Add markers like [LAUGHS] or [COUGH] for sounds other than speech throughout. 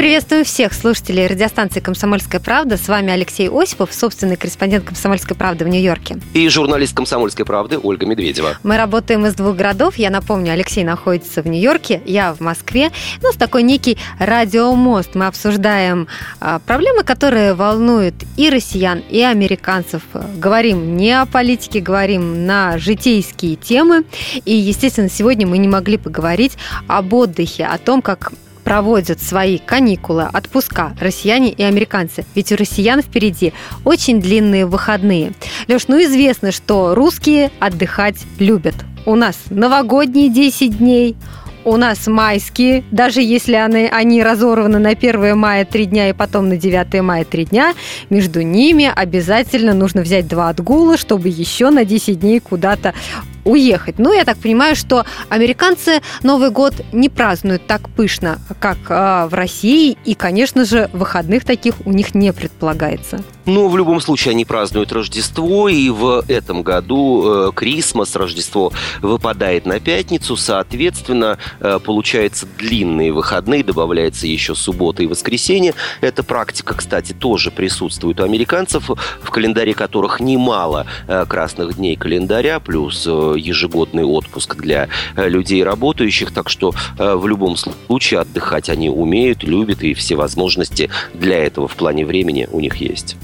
Мы приветствуем всех слушателей радиостанции «Комсомольская правда». С вами Алексей Осипов, собственный корреспондент «Комсомольской правды» в Нью-Йорке. И журналист «Комсомольской правды» Ольга Медведева. Мы работаем из двух городов. Я напомню, Алексей находится в Нью-Йорке, я в Москве. У нас такой некий радиомост. Мы обсуждаем а, проблемы, которые волнуют и россиян, и американцев. Говорим не о политике, говорим на житейские темы. И, естественно, сегодня мы не могли поговорить об отдыхе, о том, как проводят свои каникулы, отпуска россияне и американцы. Ведь у россиян впереди очень длинные выходные. Леш, ну известно, что русские отдыхать любят. У нас новогодние 10 дней, у нас майские, даже если они, они разорваны на 1 мая 3 дня и потом на 9 мая 3 дня, между ними обязательно нужно взять два отгула, чтобы еще на 10 дней куда-то уехать. Ну, я так понимаю, что американцы Новый год не празднуют так пышно, как э, в России, и, конечно же, выходных таких у них не предполагается. Ну, в любом случае, они празднуют Рождество, и в этом году э, Крисмас, Рождество, выпадает на пятницу, соответственно, э, получается длинные выходные, добавляется еще суббота и воскресенье. Эта практика, кстати, тоже присутствует у американцев, в календаре которых немало э, красных дней календаря, плюс э, ежегодный отпуск для э, людей работающих, так что э, в любом случае отдыхать они умеют, любят, и все возможности для этого в плане времени у них есть.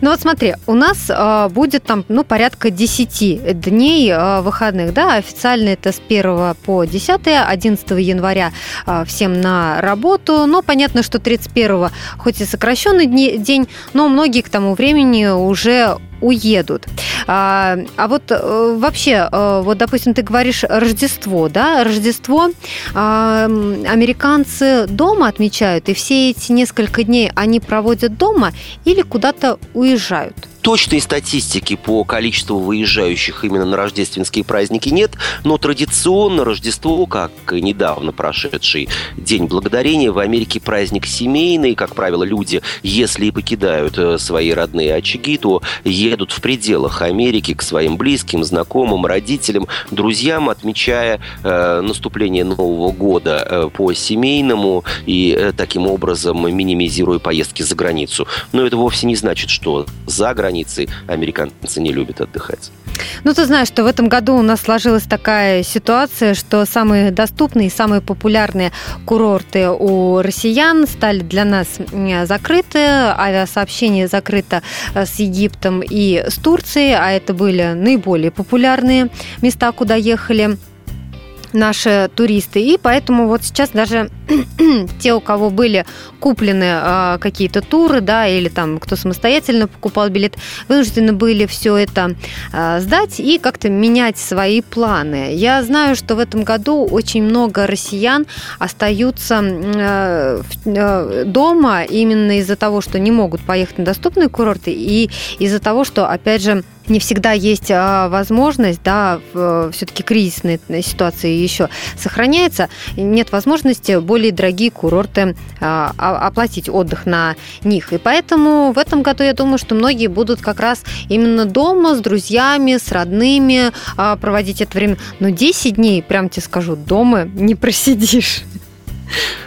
Ну вот смотри, у нас э, будет там, ну, порядка 10 дней э, выходных, да, официально это с 1 по 10, 11 января э, всем на работу, но понятно, что 31 хоть и сокращенный день, но многие к тому времени уже уедут. А, а вот э, вообще, э, вот, допустим, ты говоришь Рождество, да, Рождество а, американцы дома отмечают, и все эти несколько дней они проводят дома или куда-то уезжают? Точной статистики по количеству выезжающих именно на рождественские праздники нет, но традиционно Рождество, как и недавно прошедший День Благодарения, в Америке праздник семейный. Как правило, люди, если и покидают э, свои родные очаги, то едут в пределах Америки к своим близким, знакомым, родителям, друзьям, отмечая э, наступление Нового года э, по семейному и э, таким образом минимизируя поездки за границу. Но это вовсе не значит, что за границей границей американцы не любят отдыхать. Ну, ты знаешь, что в этом году у нас сложилась такая ситуация, что самые доступные, самые популярные курорты у россиян стали для нас закрыты. Авиасообщение закрыто э, с Египтом и с Турцией, а это были наиболее популярные места, куда ехали наши туристы. И поэтому вот сейчас даже [CLEARS THROAT] те, у кого были куплены э, какие-то туры, да, или там кто самостоятельно покупал билет, вынуждены были все это э, сдать и как-то менять свои планы. Я знаю, что в этом году очень много россиян остаются э, э, дома именно из-за того, что не могут поехать на доступные курорты и из-за того, что, опять же, не всегда есть а, возможность, да, все-таки кризисная ситуация еще сохраняется, нет возможности более дорогие курорты а, оплатить отдых на них. И поэтому в этом году я думаю, что многие будут как раз именно дома с друзьями, с родными а, проводить это время. Но 10 дней, прям тебе скажу, дома не [LAUGHS] просидишь.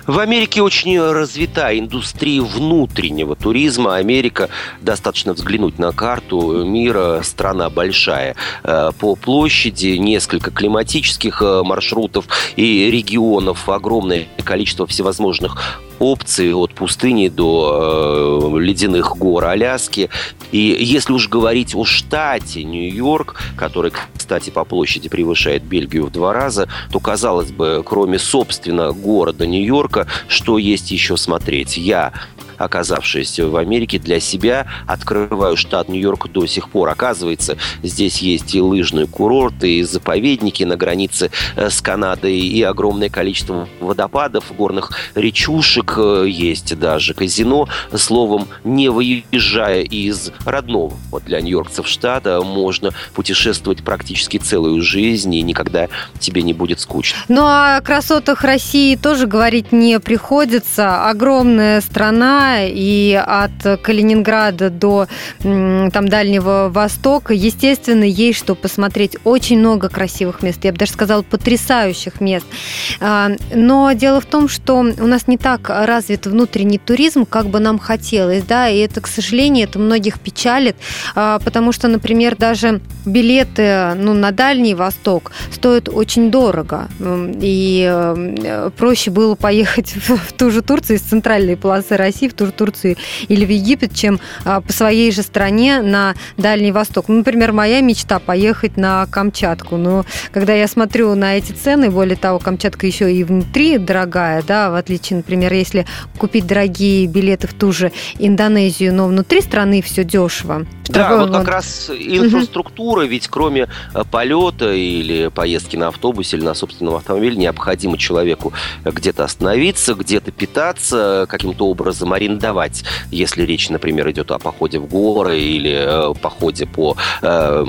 В Америке очень развита индустрия внутреннего туризма. Америка, достаточно взглянуть на карту мира, страна большая. Э, по площади несколько климатических э, маршрутов и регионов, огромное количество всевозможных опции от пустыни до э, ледяных гор Аляски. И если уж говорить о штате Нью-Йорк, который, кстати, по площади превышает Бельгию в два раза, то, казалось бы, кроме, собственно, города Нью-Йорка, что есть еще смотреть? Я оказавшись в Америке, для себя открываю штат Нью-Йорк до сих пор. Оказывается, здесь есть и лыжные курорты, и заповедники на границе э, с Канадой, и огромное количество водопадов, горных речушек, э, есть даже казино. Словом, не выезжая из родного для нью-йоркцев штата, можно путешествовать практически целую жизнь, и никогда тебе не будет скучно. Ну, а о красотах России тоже говорить не приходится. Огромная страна, и от Калининграда до там Дальнего Востока, естественно, есть что посмотреть. Очень много красивых мест, я бы даже сказала, потрясающих мест. А, но дело в том, что у нас не так развит внутренний туризм, как бы нам хотелось, да, и это, к сожалению, это многих печалит, а, потому что, например, даже билеты ну, на Дальний Восток стоят очень дорого, и э, проще было поехать [LAUGHS] в ту же Турцию из центральной полосы России, в ту же Турцию или в Египет, чем а, по своей же стране на Дальний Восток. Ну, например, моя мечта поехать на Камчатку, но когда я смотрю на эти цены, более того, Камчатка еще и внутри дорогая, да, в отличие, например, если купить дорогие билеты в ту же Индонезию, но внутри страны все дешево. Да, вот как раз инфраструктура, ведь кроме э, полета или поездки на автобусе или на собственном автомобиле, необходимо человеку где-то остановиться, где-то питаться, каким-то образом арендовать, если речь, например, идет о походе в горы или э, походе по э,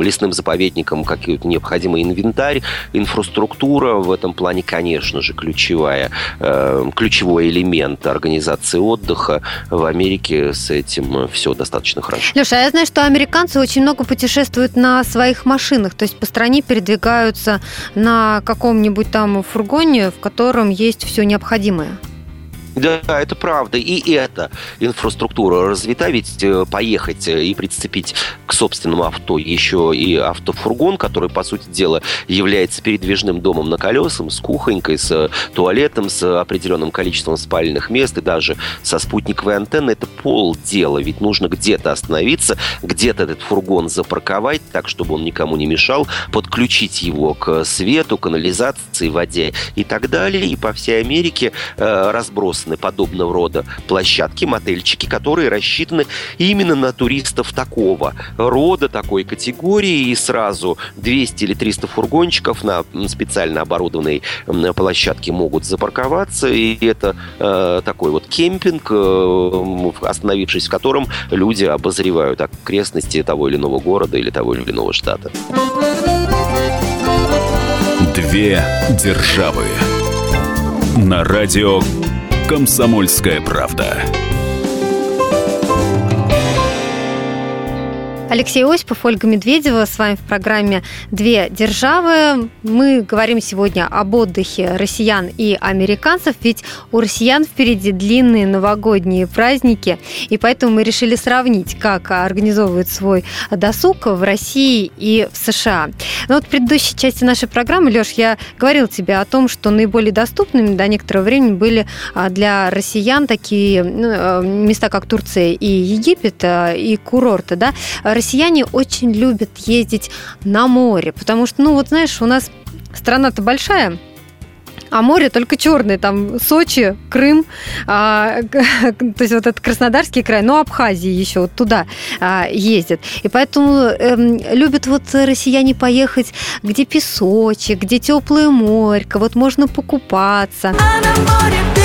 лесным заповедникам, какой-то необходимый инвентарь, инфраструктура в этом плане, конечно же, ключевая, э, ключевой элемент организации отдыха. В Америке с этим все достаточно хорошо. Леша, а я знаю, что американцы очень много путешествуют на своих машинах, то есть по стране передвигаются на каком-нибудь там фургоне, в котором есть все необходимое. Да, это правда. И эта инфраструктура развита, ведь э, поехать э, и прицепить к собственному авто еще и автофургон, который, по сути дела, является передвижным домом на колесах, с кухонькой, с туалетом, с определенным количеством спальных мест и даже со спутниковой антенной, это полдела. Ведь нужно где-то остановиться, где-то этот фургон запарковать так, чтобы он никому не мешал, подключить его к свету, канализации, воде и так далее. И по всей Америке э, разброс разбросаны подобного рода площадки, мотельчики, которые рассчитаны именно на туристов такого рода, такой категории, и сразу 200 или 300 фургончиков на специально оборудованной площадке могут запарковаться, и это э, такой вот кемпинг, э, остановившись в котором люди обозревают окрестности того или иного города или того или иного штата. Две державы. На радио «Комсомольская правда». Алексей Осипов, Ольга Медведева с вами в программе «Две державы». Мы говорим сегодня об отдыхе россиян и американцев, ведь у россиян впереди длинные новогодние праздники, и поэтому мы решили сравнить, как организовывают свой досуг в России и в США. Но вот в предыдущей части нашей программы, Леш, я говорил тебе о том, что наиболее доступными до некоторого времени были а, для россиян такие ну, э, места, как Турция и Египет, а, и курорты, да, россияне очень любят ездить на море, потому что, ну вот знаешь, у нас страна-то большая, а море только черное, там Сочи, Крым, а, [LAUGHS] то есть вот этот Краснодарский край, но Абхазия еще вот туда а, ездят. И поэтому э, любят вот россияне поехать, где песочек, где теплое море, вот можно покупаться. А на море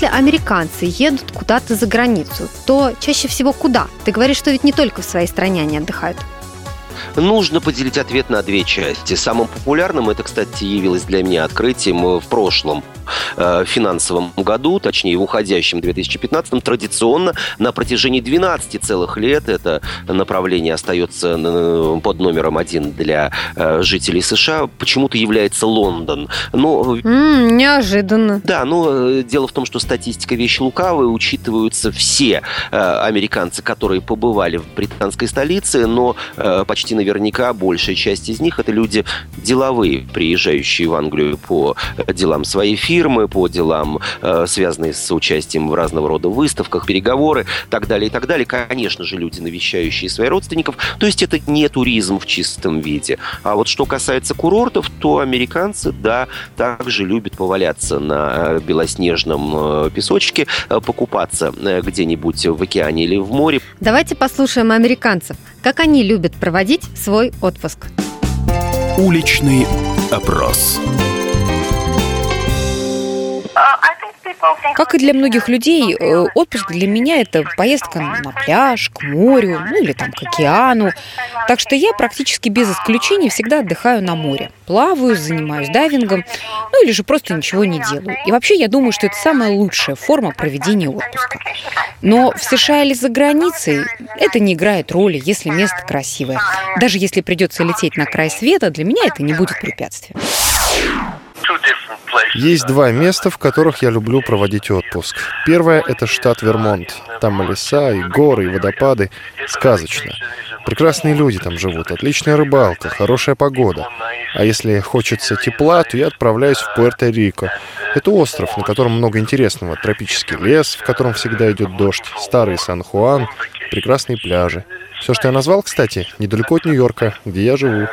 Если американцы едут куда-то за границу, то чаще всего куда? Ты говоришь, что ведь не только в своей стране они отдыхают. Нужно поделить ответ на две части. Самым популярным это, кстати, явилось для меня открытием в прошлом э, финансовом году, точнее в уходящем 2015, традиционно на протяжении 12 целых лет это направление остается под номером один для э, жителей США. Почему-то является Лондон. Но, mm, неожиданно. Да, но э, дело в том, что статистика вещь лукавая, учитываются все американцы, которые побывали в британской столице, но почти почти наверняка большая часть из них это люди деловые, приезжающие в Англию по делам своей фирмы, по делам, э, связанные с участием в разного рода выставках, переговоры, так далее и так далее. Конечно же, люди, навещающие своих родственников. То есть это не туризм в чистом виде. А вот что касается курортов, то американцы, да, также любят поваляться на э, белоснежном э, песочке, покупаться где-нибудь в океане или в море. Давайте послушаем американцев, как они любят проводить свой отпуск. Уличный опрос. Как и для многих людей, э, отпуск для меня это поездка на пляж, к морю, ну или там к океану. Так что я практически без исключения всегда отдыхаю на море. Плаваю, занимаюсь дайвингом, ну или же просто ничего не делаю. И вообще я думаю, что это самая лучшая форма проведения отпуска. Но в США или за границей это не играет роли, если место красивое. Даже если придется лететь на край света, для меня это не будет препятствием. Есть два места, в которых я люблю проводить отпуск. Первое — это штат Вермонт. Там и леса, и горы, и водопады. Сказочно. Прекрасные люди там живут, отличная рыбалка, хорошая погода. А если хочется тепла, то я отправляюсь в Пуэрто-Рико. Это остров, на котором много интересного. Тропический лес, в котором всегда идет дождь, старый Сан-Хуан, прекрасные пляжи. Все, что я назвал, кстати, недалеко от Нью-Йорка, где я живу.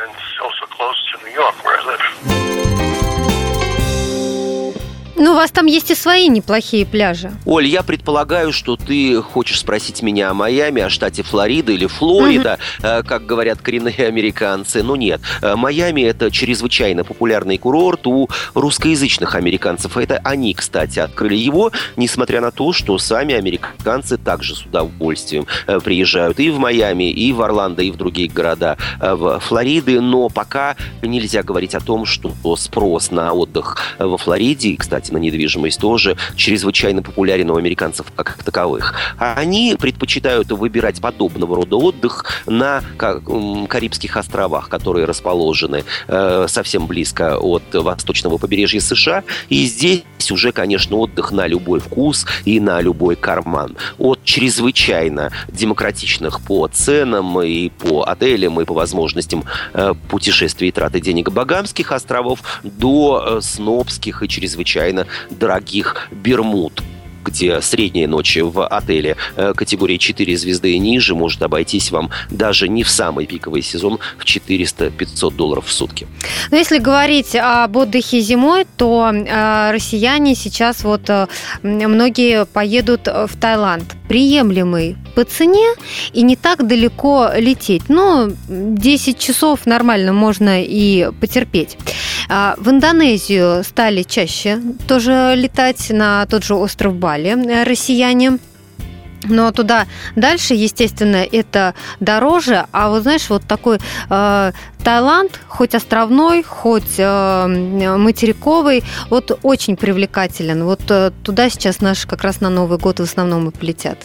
Ну, у вас там есть и свои неплохие пляжи. Оль, я предполагаю, что ты хочешь спросить меня о Майами, о штате Флорида или Флорида, mm-hmm. как говорят коренные американцы. Но нет, э, Майами это чрезвычайно популярный курорт у русскоязычных американцев. Это они, кстати, открыли его, несмотря на то, что сами американцы также с удовольствием э, приезжают и в Майами, и в Орландо, и в другие города в Флориды. Но пока нельзя говорить о том, что спрос на отдых во Флориде, кстати, кстати, на недвижимость тоже чрезвычайно популярен у американцев как таковых. А они предпочитают выбирать подобного рода отдых на Карибских островах, которые расположены э, совсем близко от восточного побережья США. И здесь уже, конечно, отдых на любой вкус и на любой карман. От чрезвычайно демократичных по ценам и по отелям, и по возможностям э, путешествий и траты денег Багамских островов до э, снобских и чрезвычайно довольно дорогих Бермуд где средняя ночь в отеле э, категории 4 звезды и ниже может обойтись вам даже не в самый пиковый сезон в 400-500 долларов в сутки. Но если говорить об отдыхе зимой, то э, россияне сейчас вот э, многие поедут в Таиланд. Приемлемый по цене и не так далеко лететь. Ну, 10 часов нормально можно и потерпеть. А, в Индонезию стали чаще тоже летать на тот же остров Бали э, россияне. Но туда дальше, естественно, это дороже. А вот знаешь, вот такой э, Таиланд, хоть островной, хоть э, материковый, вот очень привлекателен. Вот э, туда сейчас наши как раз на Новый год в основном и полетят.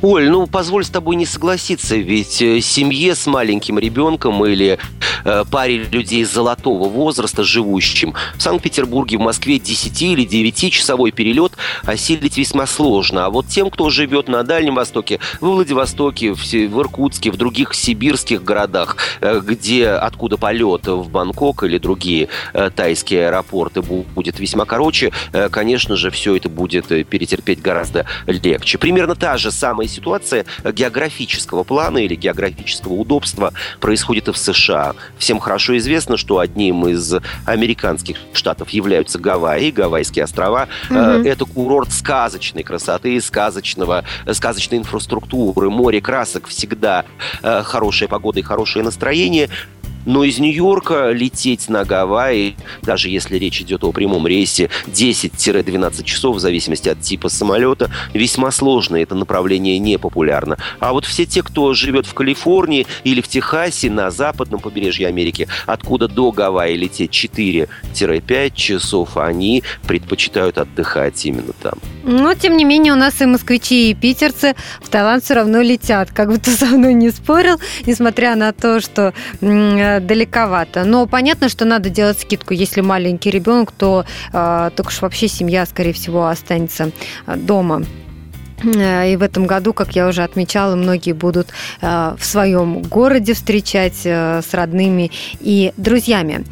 Оль, ну позволь с тобой не согласиться, ведь э, семье с маленьким ребенком или э, паре людей золотого возраста, живущим в Санкт-Петербурге, в Москве 10 или 9-часовой перелет осилить весьма сложно. А вот тем, кто живет на Дальнем Востоке, в Владивостоке, в, в Иркутске, в других сибирских городах, э, где откуда полет в Бангкок или другие э, тайские аэропорты будет весьма короче, э, конечно же, все это будет э, перетерпеть гораздо легче. Примерно та же самая ситуация географического плана или географического удобства происходит и в США. Всем хорошо известно, что одним из американских штатов являются Гавайи, Гавайские острова. Mm-hmm. Это курорт сказочной красоты, сказочного, сказочной инфраструктуры, море красок, всегда э, хорошая погода и хорошее настроение. Но из Нью-Йорка лететь на Гавайи, даже если речь идет о прямом рейсе, 10-12 часов, в зависимости от типа самолета, весьма сложно. Это направление не популярно. А вот все те, кто живет в Калифорнии или в Техасе, на западном побережье Америки, откуда до Гавайи лететь 4-5 часов, они предпочитают отдыхать именно там. Но, тем не менее, у нас и москвичи, и питерцы в Таиланд все равно летят. Как бы ты со мной не спорил, несмотря на то, что далековато. Но понятно, что надо делать скидку. Если маленький ребенок, то э, так уж вообще семья, скорее всего, останется дома. И в этом году, как я уже отмечала, многие будут в своем городе встречать с родными и друзьями.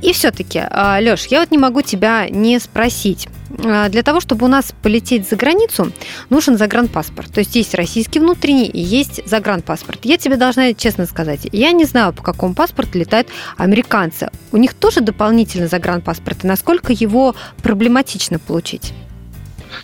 И все-таки, Леш, я вот не могу тебя не спросить. А, для того, чтобы у нас полететь за границу, нужен загранпаспорт. То есть есть российский внутренний и есть загранпаспорт. Я тебе должна честно сказать, я не знаю, по какому паспорту летают американцы. У них тоже дополнительный загранпаспорт, и насколько его проблематично получить?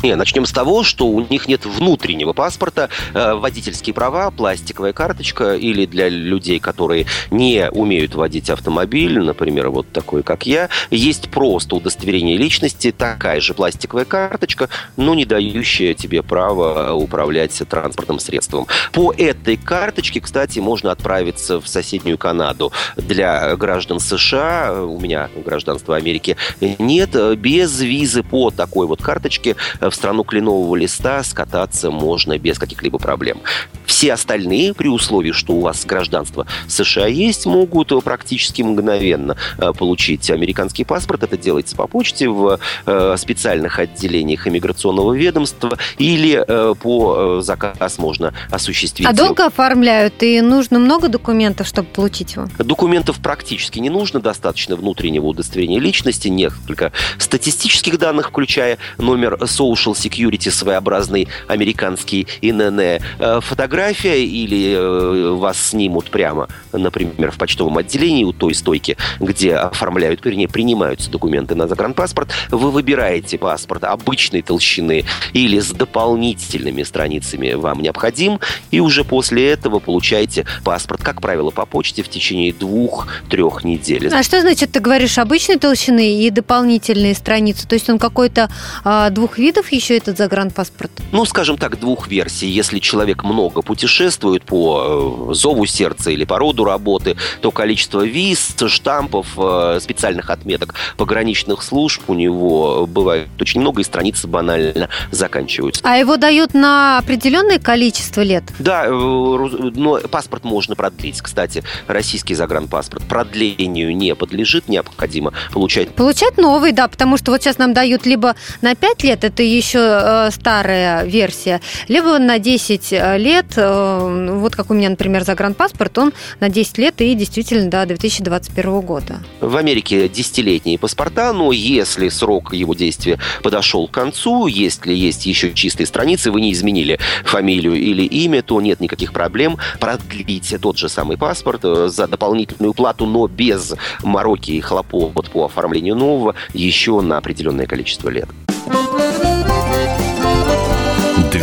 Не, начнем с того, что у них нет внутреннего паспорта, э, водительские права, пластиковая карточка или для людей, которые не умеют водить автомобиль, например, вот такой, как я, есть просто удостоверение личности, такая же пластиковая карточка, но не дающая тебе право управлять транспортным средством. По этой карточке, кстати, можно отправиться в соседнюю Канаду. Для граждан США, у меня гражданство Америки нет, без визы по такой вот карточке в страну кленового листа скататься можно без каких-либо проблем. Все остальные, при условии, что у вас гражданство США есть, могут практически мгновенно э, получить американский паспорт. Это делается по почте в э, специальных отделениях иммиграционного ведомства или э, по заказ можно осуществить. А долго оформляют? И нужно много документов, чтобы получить его? Документов практически не нужно. Достаточно внутреннего удостоверения личности, несколько статистических данных, включая номер social security, своеобразный американский ИНН, э, фотография или э, вас снимут прямо, например, в почтовом отделении у той стойки, где оформляют, вернее, принимаются документы на загранпаспорт, вы выбираете паспорт обычной толщины или с дополнительными страницами вам необходим, и уже после этого получаете паспорт, как правило, по почте в течение двух-трех недель. А что значит, ты говоришь обычной толщины и дополнительные страницы? То есть он какой-то а, двух видов еще этот загранпаспорт? Ну, скажем так, двух версий. Если человек много путешествует по э, зову сердца или по роду работы, то количество виз, штампов, э, специальных отметок пограничных служб у него бывает очень много, и страницы банально заканчиваются. А его дают на определенное количество лет? Да, э, но паспорт можно продлить. Кстати, российский загранпаспорт продлению не подлежит, необходимо получать. Получать новый, да, потому что вот сейчас нам дают либо на 5 лет, это еще э, старая версия, либо на 10 э, лет, э, вот как у меня, например, загранпаспорт, он на 10 лет и действительно до 2021 года. В Америке 10-летние паспорта, но если срок его действия подошел к концу, если есть еще чистые страницы, вы не изменили фамилию или имя, то нет никаких проблем продлить тот же самый паспорт за дополнительную плату, но без мороки и хлопот по оформлению нового еще на определенное количество лет.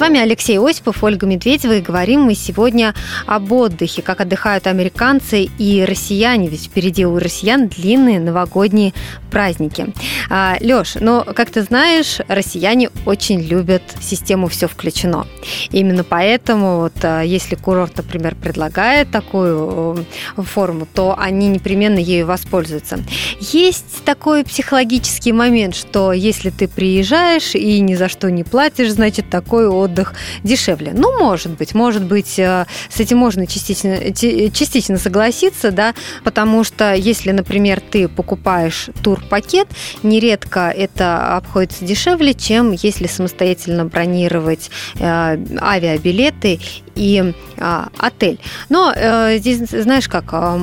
С вами Алексей Осипов, Ольга Медведева, и говорим мы сегодня об отдыхе, как отдыхают американцы и россияне, ведь впереди у россиян длинные новогодние праздники. А, Леш, ну, как ты знаешь, россияне очень любят систему «все включено». Именно поэтому, вот, а, если курорт, например, предлагает такую форму, то они непременно ею воспользуются. Есть такой психологический момент, что если ты приезжаешь и ни за что не платишь, значит, такой отдых отдых дешевле. Ну, может быть, может быть, э, с этим можно частично, частично согласиться, да, потому что если, например, ты покупаешь турпакет, нередко это обходится дешевле, чем если самостоятельно бронировать э, авиабилеты и а, отель. Но э, здесь, знаешь как, э,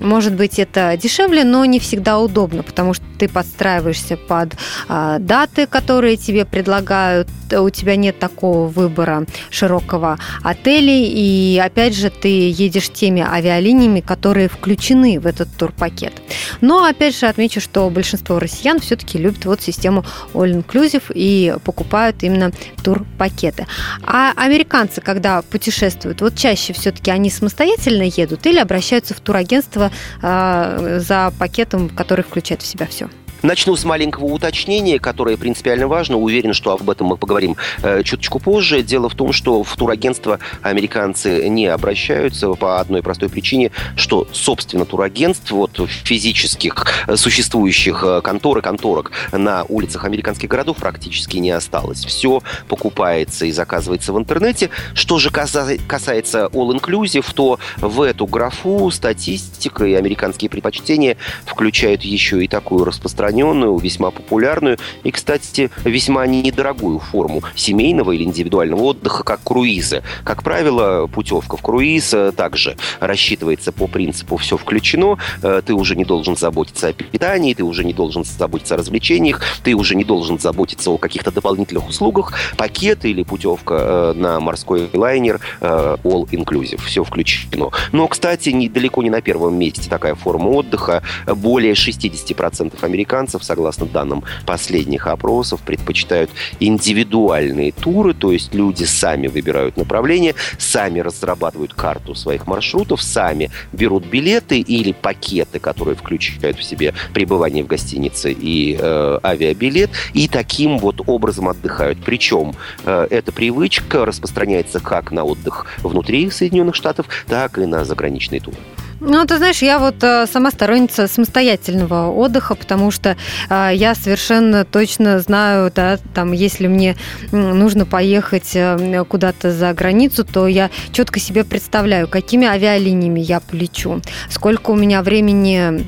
может быть, это дешевле, но не всегда удобно, потому что ты подстраиваешься под э, даты, которые тебе предлагают, у тебя нет такого выбора широкого отелей, и опять же ты едешь теми авиалиниями, которые включены в этот турпакет. Но опять же отмечу, что большинство россиян все-таки любят вот систему All Inclusive и покупают именно турпакеты. А американцы, когда путешествуют, вот чаще все-таки они самостоятельно едут или обращаются в турагентство э, за пакетом, который включает в себя все? Начну с маленького уточнения, которое принципиально важно. Уверен, что об этом мы поговорим э, чуточку позже. Дело в том, что в турагентство американцы не обращаются по одной простой причине, что, собственно, турагентств, вот физических э, существующих э, контор и конторок на улицах американских городов практически не осталось. Все покупается и заказывается в интернете. Что же касается all-inclusive, то в эту графу статистика и американские предпочтения включают еще и такую распространенную, весьма популярную и, кстати, весьма недорогую форму семейного или индивидуального отдыха, как круизы. Как правило, путевка в круиз э, также рассчитывается по принципу «все включено», э, ты уже не должен заботиться о питании, ты уже не должен заботиться о развлечениях, ты уже не должен заботиться о каких-то дополнительных услугах, пакет или путевка э, на морской лайнер all inclusive, все включено. Но, кстати, недалеко не на первом месте такая форма отдыха. Более 60% американцев, согласно данным последних опросов, предпочитают индивидуальные туры, то есть люди сами выбирают направление, сами разрабатывают карту своих маршрутов, сами берут билеты или пакеты, которые включают в себе пребывание в гостинице и э, авиабилет, и таким вот образом отдыхают. Причем э, эта привычка распространяется как на отдых внутри Соединенных Штатов, так и на заграничные туры. Ну, ты знаешь, я вот э, сама сторонница самостоятельного отдыха, потому что э, я совершенно точно знаю, да, там, если мне нужно поехать э, куда-то за границу, то я четко себе представляю, какими авиалиниями я полечу, сколько у меня времени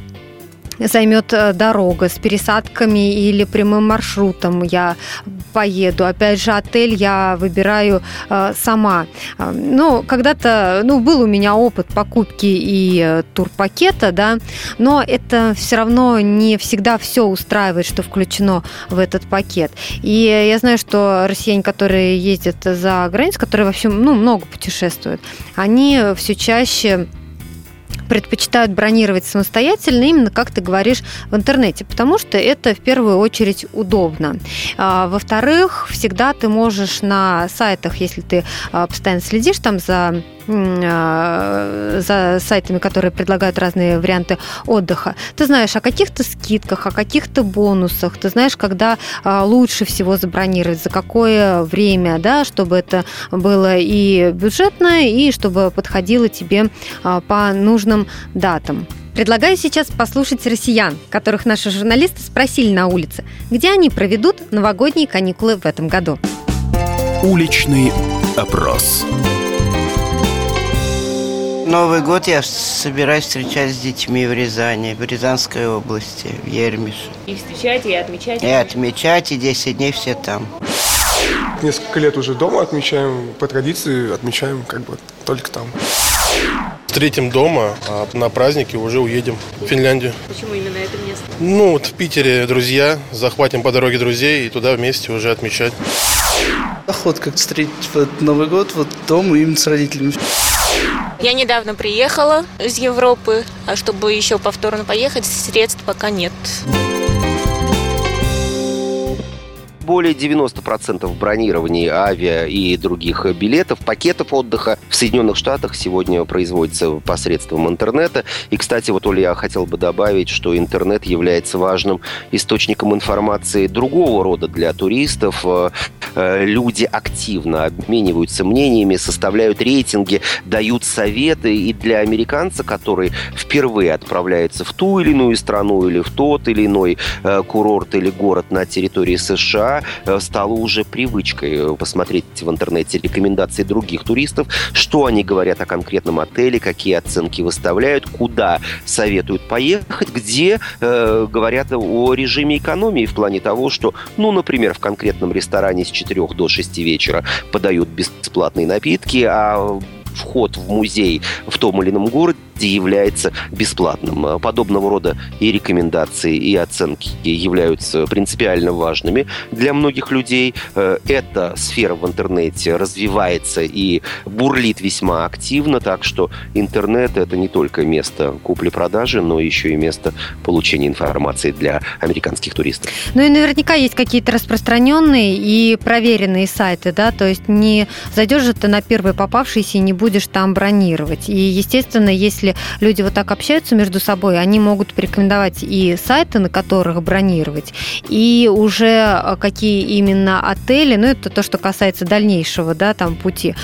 займет э, дорога с пересадками или прямым маршрутом я поеду. Опять же, отель я выбираю э, сама. Э, ну, когда-то, ну, был у меня опыт покупки и турпакета, да, но это все равно не всегда все устраивает, что включено в этот пакет. И я знаю, что россияне, которые ездят за границу, которые вообще, ну, много путешествуют, они все чаще предпочитают бронировать самостоятельно, именно как ты говоришь в интернете, потому что это в первую очередь удобно. А, во-вторых, всегда ты можешь на сайтах, если ты а, постоянно следишь там за а, за сайтами, которые предлагают разные варианты отдыха. Ты знаешь о каких-то скидках, о каких-то бонусах. Ты знаешь, когда лучше всего забронировать, за какое время, да, чтобы это было и бюджетно, и чтобы подходило тебе по нужным датам. Предлагаю сейчас послушать россиян, которых наши журналисты спросили на улице, где они проведут новогодние каникулы в этом году. Уличный опрос. Новый год я собираюсь встречать с детьми в Рязани, в Рязанской области, в Ермише. И встречать, и отмечать? И отмечать, и 10 дней все там. Несколько лет уже дома отмечаем, по традиции отмечаем как бы только там. Встретим дома, а на праздники уже уедем в Финляндию. Почему именно это место? Ну, вот в Питере друзья, захватим по дороге друзей и туда вместе уже отмечать. Охот как встретить вот Новый год вот дома именно с родителями. Я недавно приехала из Европы, а чтобы еще повторно поехать, средств пока нет более 90% бронирований авиа и других билетов, пакетов отдыха в Соединенных Штатах сегодня производится посредством интернета. И, кстати, вот, Оля, я хотел бы добавить, что интернет является важным источником информации другого рода для туристов. Э, э, люди активно обмениваются мнениями, составляют рейтинги, дают советы. И для американца, который впервые отправляется в ту или иную страну или в тот или иной э, курорт или город на территории США, Э, стало уже привычкой э, посмотреть в интернете рекомендации других туристов, что они говорят о конкретном отеле, какие оценки выставляют, куда советуют поехать, где э, говорят о режиме экономии в плане того, что, ну, например, в конкретном ресторане с 4 до 6 вечера подают бесплатные напитки, а вход в музей в том или ином городе является бесплатным. А подобного рода и рекомендации, и оценки являются принципиально важными для многих людей. Э, эта сфера в интернете развивается и бурлит весьма активно, так что интернет – это не только место купли-продажи, но еще и место получения информации для американских туристов. Ну и наверняка есть какие-то распространенные и проверенные сайты, да, то есть не зайдешь же ты на первый попавшийся и не будешь там бронировать. И, естественно, если люди вот так общаются между собой, они могут порекомендовать и сайты, на которых бронировать, и уже какие именно отели, ну это то, что касается дальнейшего, да, там пути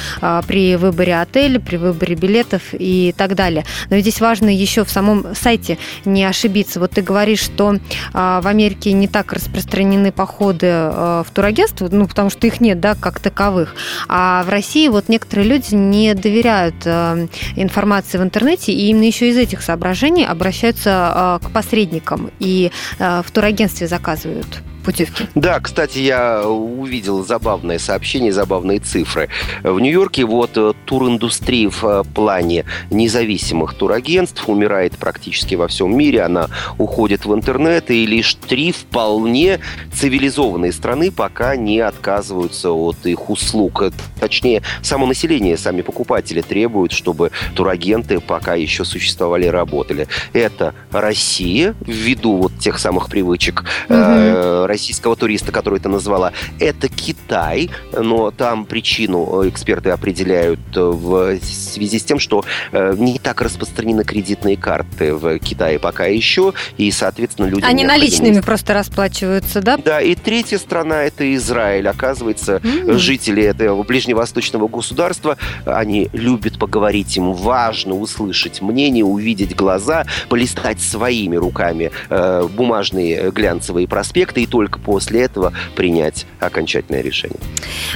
при выборе отеля, при выборе билетов и так далее. Но здесь важно еще в самом сайте не ошибиться. Вот ты говоришь, что в Америке не так распространены походы в турагентство, ну, потому что их нет, да, как таковых. А в России вот некоторые люди не доверяют э, информации в интернете, и именно еще из этих соображений обращаются э, к посредникам и э, в турагентстве заказывают путевки. Да, кстати, я увидел забавное сообщение, забавные цифры. В Нью-Йорке вот э, туриндустрия в э, плане независимых турагентств умирает практически во всем мире. Она уходит в интернет, и лишь три вполне цивилизованные страны пока не отказываются от их услуг. Точнее, само население, сами покупатели требуют, чтобы турагенты пока еще существовали и работали. Это Россия, ввиду вот тех самых привычек угу российского туриста, который ты назвала, это Китай, но там причину э, эксперты определяют э, в связи с тем, что э, не так распространены кредитные карты в Китае пока еще, и, соответственно, люди... Они наличными просто расплачиваются, да? Да, и третья страна – это Израиль. Оказывается, mm-hmm. жители этого ближневосточного государства, они любят поговорить, им важно услышать мнение, увидеть глаза, полистать своими руками э, бумажные глянцевые проспекты и то только после этого принять окончательное решение.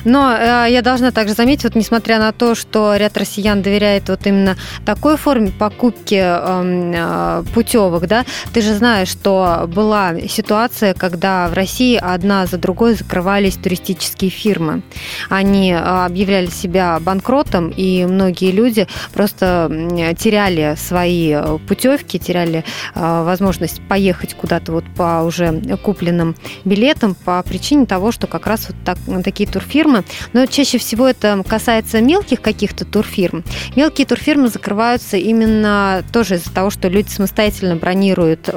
Но э, я должна также заметить, вот несмотря на то, что ряд россиян доверяет вот именно такой форме покупки эм, э, путевок, да, ты же знаешь, что была ситуация, когда в России одна за другой закрывались туристические фирмы. Они э, объявляли себя банкротом, и многие люди просто теряли свои э, путевки, теряли э, возможность поехать куда-то вот по уже купленным билетам по причине того, что как раз вот так, такие турфирмы, но чаще всего это касается мелких каких-то турфирм. Мелкие турфирмы закрываются именно тоже из-за того, что люди самостоятельно бронируют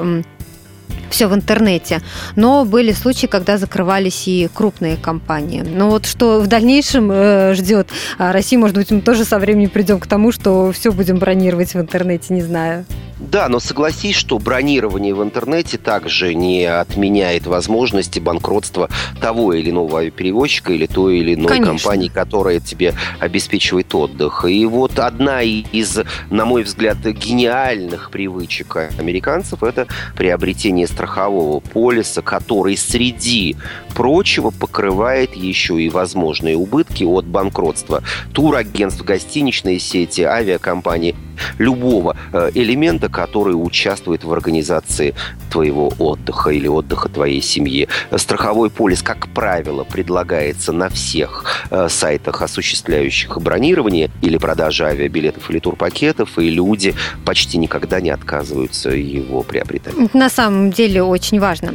все в интернете. Но были случаи, когда закрывались и крупные компании. Но вот что в дальнейшем э, ждет Россия, может быть, мы тоже со временем придем к тому, что все будем бронировать в интернете, не знаю. Да, но согласись, что бронирование в интернете также не отменяет возможности банкротства того или иного перевозчика или той или иной Конечно. компании, которая тебе обеспечивает отдых. И вот одна из, на мой взгляд, гениальных привычек американцев – это приобретение страхового полиса, который среди прочего покрывает еще и возможные убытки от банкротства турагентств, гостиничной сети, авиакомпаний – любого э, элемента, который участвует в организации твоего отдыха или отдыха твоей семьи. Страховой полис, как правило, предлагается на всех э, сайтах, осуществляющих бронирование или продажу авиабилетов или турпакетов, и люди почти никогда не отказываются его приобретать. На самом деле очень важно.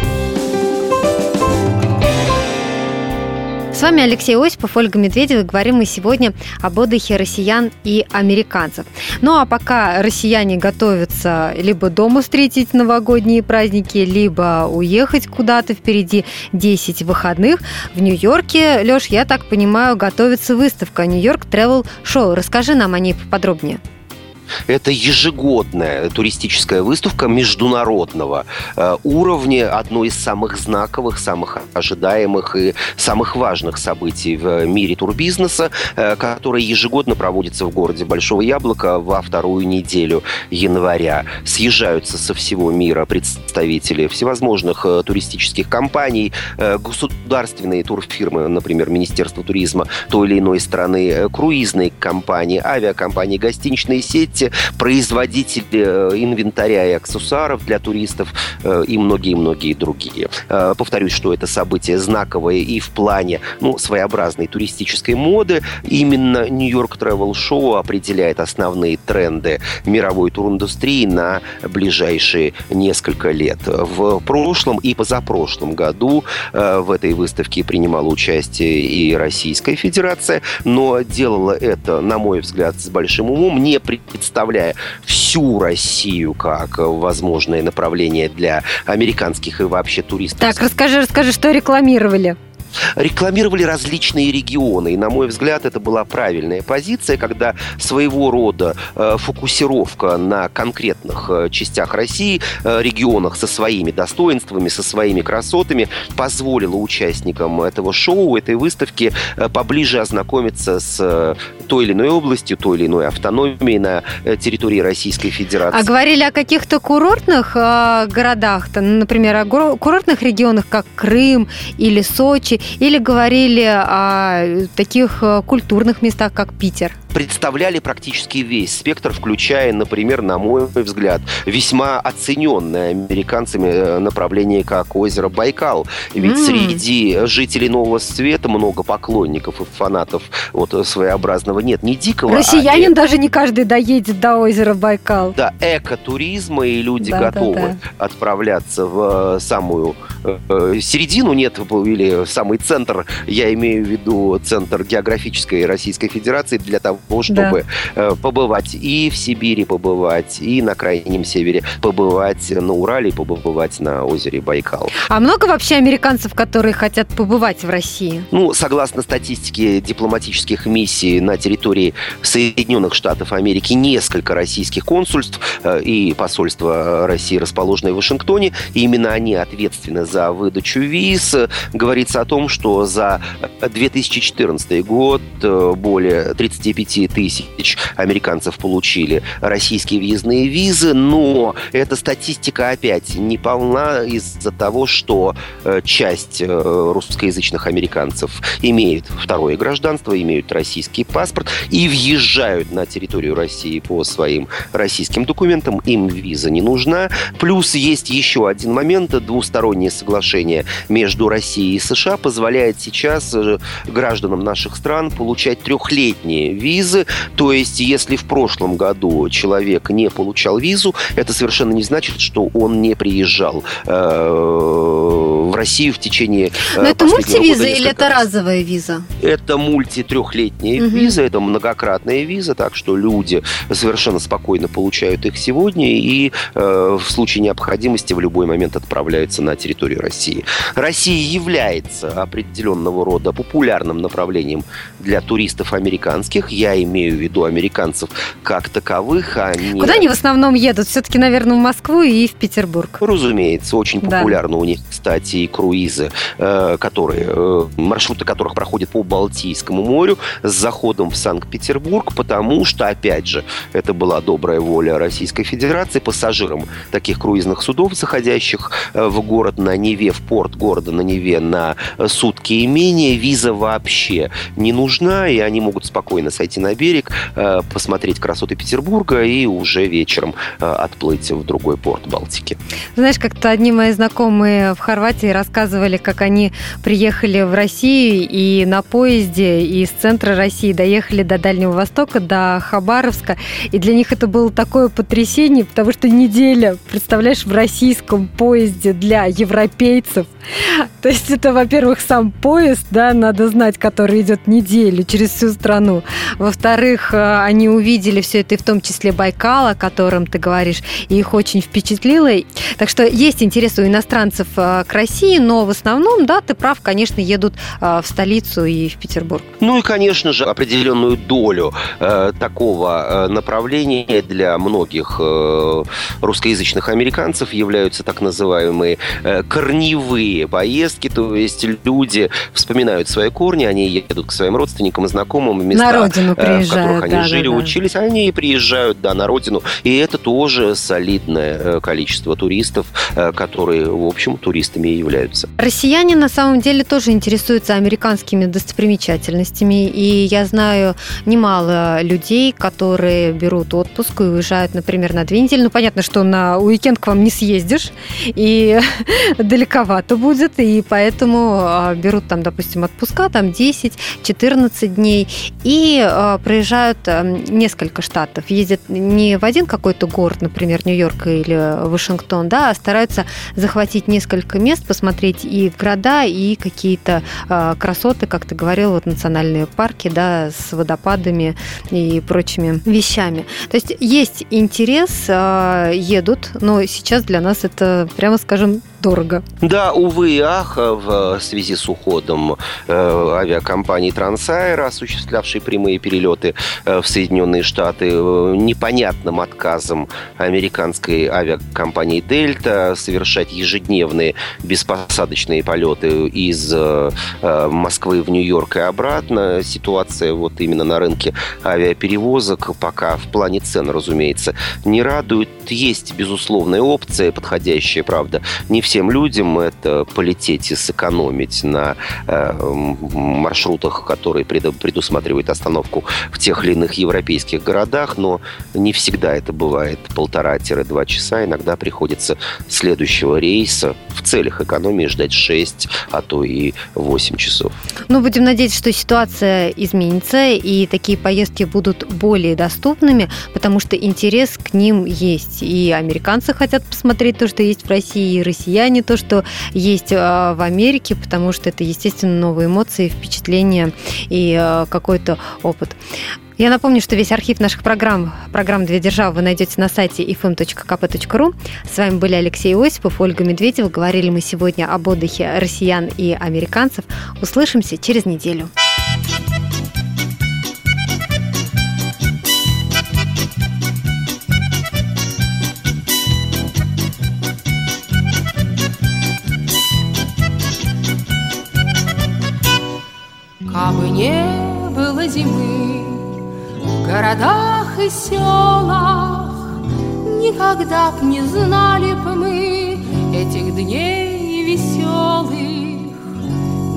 С вами Алексей Осипов, Ольга Медведева. Говорим мы сегодня об отдыхе россиян и американцев. Ну а пока россияне готовятся либо дома встретить новогодние праздники, либо уехать куда-то впереди 10 выходных, в Нью-Йорке, Леш, я так понимаю, готовится выставка Нью-Йорк Travel Show. Расскажи нам о ней поподробнее. Это ежегодная туристическая выставка международного э, уровня, одно из самых знаковых, самых ожидаемых и самых важных событий в мире турбизнеса, э, которая ежегодно проводится в городе Большого Яблока во вторую неделю января. Съезжаются со всего мира представители всевозможных э, туристических компаний, государственные турфирмы, например, Министерство туризма той или иной страны, круизные компании, авиакомпании, гостиничные сети, сети, производители э, инвентаря и аксессуаров для туристов э, и многие-многие другие. Э, повторюсь, что это событие знаковое и в плане ну, своеобразной туристической моды. Именно Нью-Йорк Travel Show определяет основные тренды мировой туриндустрии на ближайшие несколько лет. В прошлом и позапрошлом году в этой выставке принимала участие и Российская Федерация, но делала это, на мой взгляд, с большим умом, не представляя представляя всю Россию как возможное направление для американских и вообще туристов. Так, расскажи, расскажи, что рекламировали рекламировали различные регионы. И, на мой взгляд, это была правильная позиция, когда своего рода э, фокусировка на конкретных э, частях России, э, регионах со своими достоинствами, со своими красотами позволила участникам этого шоу, этой выставки поближе ознакомиться с той или иной областью, той или иной автономией на территории Российской Федерации. А говорили о каких-то курортных городах, например, о курортных регионах, как Крым или Сочи, или говорили о таких э, культурных местах, как Питер? Представляли практически весь спектр, включая, например, на мой взгляд, весьма оцененное американцами э, направление, как озеро Байкал. Ведь mm. среди жителей Нового Света много поклонников и фанатов вот своеобразного нет, не дикого. Россиянин а даже не каждый доедет до озера Байкал. Да, экотуризма, и люди да, готовы да, да. отправляться в э, самую э, середину, нет, или самый центр, я имею в виду центр географической Российской Федерации для того, того, чтобы да. Э, побывать и в Сибири побывать, и на Крайнем Севере побывать, на Урале побывать на озере Байкал. А много вообще американцев, которые хотят побывать в России? Ну, согласно статистике дипломатических миссий на территории Соединенных Штатов Америки, несколько российских консульств э, и посольства России, расположенные в Вашингтоне, и именно они ответственны за выдачу виз. Говорится о том, что за 2014 год э, более 35 10 тысяч американцев получили российские въездные визы, но эта статистика опять не полна из-за того, что э, часть э, русскоязычных американцев имеют второе гражданство, имеют российский паспорт и въезжают на территорию России по своим российским документам, им виза не нужна. Плюс есть еще один момент, двустороннее соглашение между Россией и США позволяет сейчас э, гражданам наших стран получать трехлетние визы визы. То есть, если в прошлом году человек не получал визу, это совершенно не значит, что он не приезжал э, в Россию в течение э, Но это мультивиза или это разовая виза? Это мульти-трехлетняя угу. виза, это многократная виза, так что люди совершенно спокойно получают их сегодня и э, в случае необходимости в любой момент отправляются на территорию России. Россия является определенного рода популярным направлением для туристов американских. Я я имею в виду американцев как таковых, а не... Куда они в основном едут? Все-таки, наверное, в Москву и в Петербург. Разумеется, очень популярны да. у них, кстати, и круизы, э, которые, э, маршруты которых проходят по Балтийскому морю с заходом в Санкт-Петербург, потому что, опять же, это была добрая воля Российской Федерации пассажирам таких круизных судов, заходящих э, в город на Неве, в порт города на Неве на сутки и менее, виза вообще не нужна, и они могут спокойно сойти на берег, э, посмотреть красоты Петербурга и уже вечером э, отплыть в другой порт Балтики. Знаешь, как-то одни мои знакомые в Хорватии рассказывали, как они приехали в Россию и на поезде из центра России доехали до Дальнего Востока, до Хабаровска. И для них это было такое потрясение, потому что неделя, представляешь, в российском поезде для европейцев. То есть это, во-первых, сам поезд, да, надо знать, который идет неделю через всю страну. Во-вторых, э, они увидели все это, и в том числе Байкал, о котором ты говоришь, и их очень впечатлило. Так что есть интерес у иностранцев э, к России, но в основном, да, ты прав, конечно, едут э, в столицу и в Петербург. Ну и, конечно же, определенную долю э, такого направления для многих э, русскоязычных американцев являются так называемые э, корневые поездки, то есть люди вспоминают свои корни, они едут к своим родственникам и знакомым в места, в которых они да, жили, да, учились, они и приезжают, да, на родину. И это тоже солидное э, количество туристов, э, которые, в общем, туристами и являются. Россияне на самом деле тоже интересуются американскими достопримечательностями. И я знаю немало людей, которые берут отпуск и уезжают, например, на две недели. Ну, понятно, что на уикенд к вам не съездишь, и [LAUGHS] далековато будет, и поэтому а, берут там, допустим, отпуска, там 10-14 дней, и э, проезжают э, несколько штатов. Ездят не в один какой-то город, например, Нью-Йорк или Вашингтон, да, а стараются захватить несколько мест, посмотреть и города, и какие-то э, красоты, как ты говорил, вот национальные парки, да, с водопадами и прочими вещами. То есть есть интерес, э, едут, но сейчас для нас это, прямо скажем, дорого. Да, увы и ах, в связи с уходом э, авиакомпании Трансайра, осуществлявшей прямые перелеты э, в Соединенные Штаты, э, непонятным отказом американской авиакомпании Дельта совершать ежедневные беспосадочные полеты из э, э, Москвы в Нью-Йорк и обратно. Ситуация вот именно на рынке авиаперевозок пока в плане цен, разумеется, не радует. Есть безусловная опция, подходящая, правда, не всем людям это полететь и сэкономить на э, маршрутах, которые предусматривают остановку в тех или иных европейских городах, но не всегда это бывает полтора-два часа. Иногда приходится следующего рейса в целях экономии ждать 6, а то и 8 часов. Ну, будем надеяться, что ситуация изменится, и такие поездки будут более доступными, потому что интерес к ним есть. И американцы хотят посмотреть то, что есть в России, и россияне не то, что есть а, в Америке, потому что это, естественно, новые эмоции, впечатления и а, какой-то опыт. Я напомню, что весь архив наших программ, программ «Две державы» вы найдете на сайте ifm.kp.ru. С вами были Алексей Осипов, Ольга Медведева. Говорили мы сегодня об отдыхе россиян и американцев. Услышимся через неделю. Городах и селах, Никогда б не знали б мы этих дней веселых,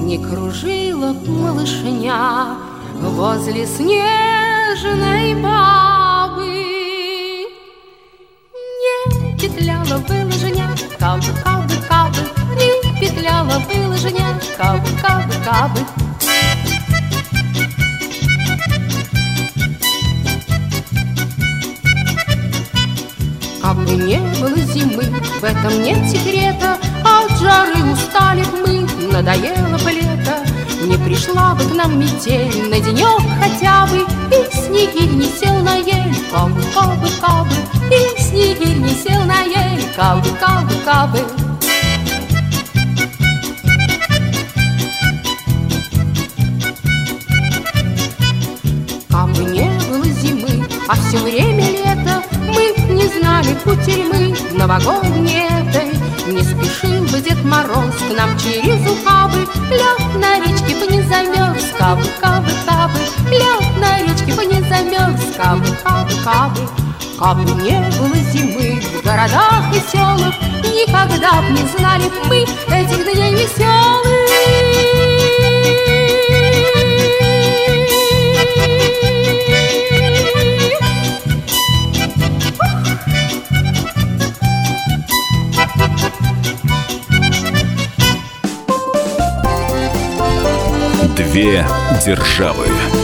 Не кружила б малышня возле снежной бабы. Не петляла бы лыжня, кабы, кабы, кабы, Не петляла бы лыжня, кабы, кабы, кабы. Кабы не было зимы, в этом нет секрета, От жары устали мы, надоело бы лето, Не пришла бы к нам метель на денек хотя бы, И снегирь не сел на ель, кабы, кабы, кабы, И снегирь не сел на ель, кабы, кабы, кабы. Кабы а все время знали кутерьмы новогодней этой. Не спешил бы Дед Мороз к нам через ухабы. Лед на речке бы не замерз, кабы, кабы, кабы. Лед на речке бы не замерз, кабы, кабы, кабы. Кабы не было зимы в городах и селах Никогда б не знали мы этих дней веселых Две державы.